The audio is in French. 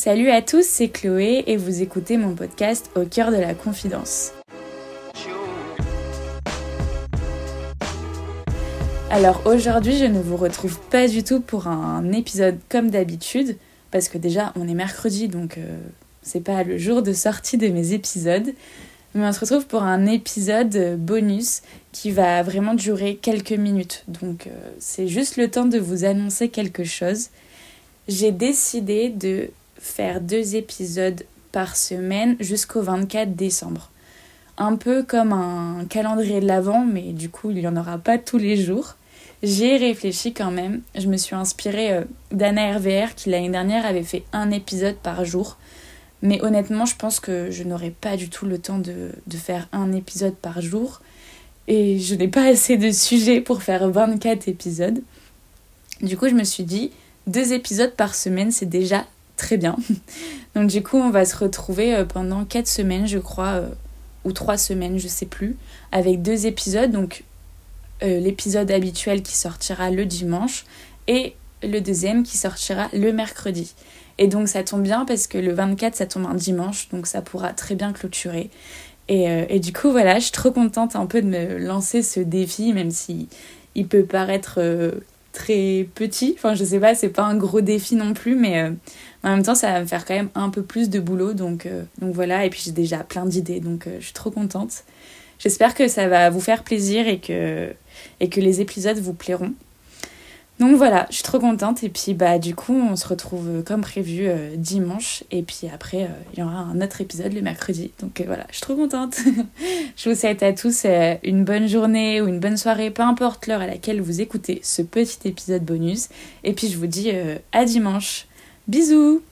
Salut à tous, c'est Chloé et vous écoutez mon podcast Au cœur de la confidence. Alors aujourd'hui, je ne vous retrouve pas du tout pour un épisode comme d'habitude, parce que déjà on est mercredi donc euh, c'est pas le jour de sortie de mes épisodes. Mais on se retrouve pour un épisode bonus qui va vraiment durer quelques minutes. Donc euh, c'est juste le temps de vous annoncer quelque chose. J'ai décidé de faire deux épisodes par semaine jusqu'au 24 décembre. Un peu comme un calendrier de l'Avent, mais du coup, il n'y en aura pas tous les jours. J'ai réfléchi quand même. Je me suis inspirée euh, d'Anna RVR qui l'année dernière avait fait un épisode par jour. Mais honnêtement, je pense que je n'aurai pas du tout le temps de, de, faire un épisode par jour. Et je n'ai pas assez de sujets pour faire 24 épisodes. Du coup, je me suis dit, deux épisodes par semaine, c'est déjà très bien. Donc du coup, on va se retrouver euh, pendant 4 semaines, je crois, euh, ou 3 semaines, je sais plus, avec deux épisodes. Donc euh, l'épisode habituel qui sortira le dimanche et le deuxième qui sortira le mercredi. Et donc ça tombe bien parce que le 24 ça tombe un dimanche, donc ça pourra très bien clôturer. Et, et du coup voilà, je suis trop contente un peu de me lancer ce défi, même si il peut paraître très petit. Enfin, je sais pas, c'est pas un gros défi non plus, mais euh, en même temps, ça va me faire quand même un peu plus de boulot. Donc, euh, donc voilà, et puis j'ai déjà plein d'idées, donc euh, je suis trop contente. J'espère que ça va vous faire plaisir et que, et que les épisodes vous plairont. Donc voilà, je suis trop contente et puis bah du coup on se retrouve euh, comme prévu euh, dimanche et puis après euh, il y aura un autre épisode le mercredi. Donc voilà, je suis trop contente. je vous souhaite à tous une bonne journée ou une bonne soirée, peu importe l'heure à laquelle vous écoutez ce petit épisode bonus et puis je vous dis à dimanche. Bisous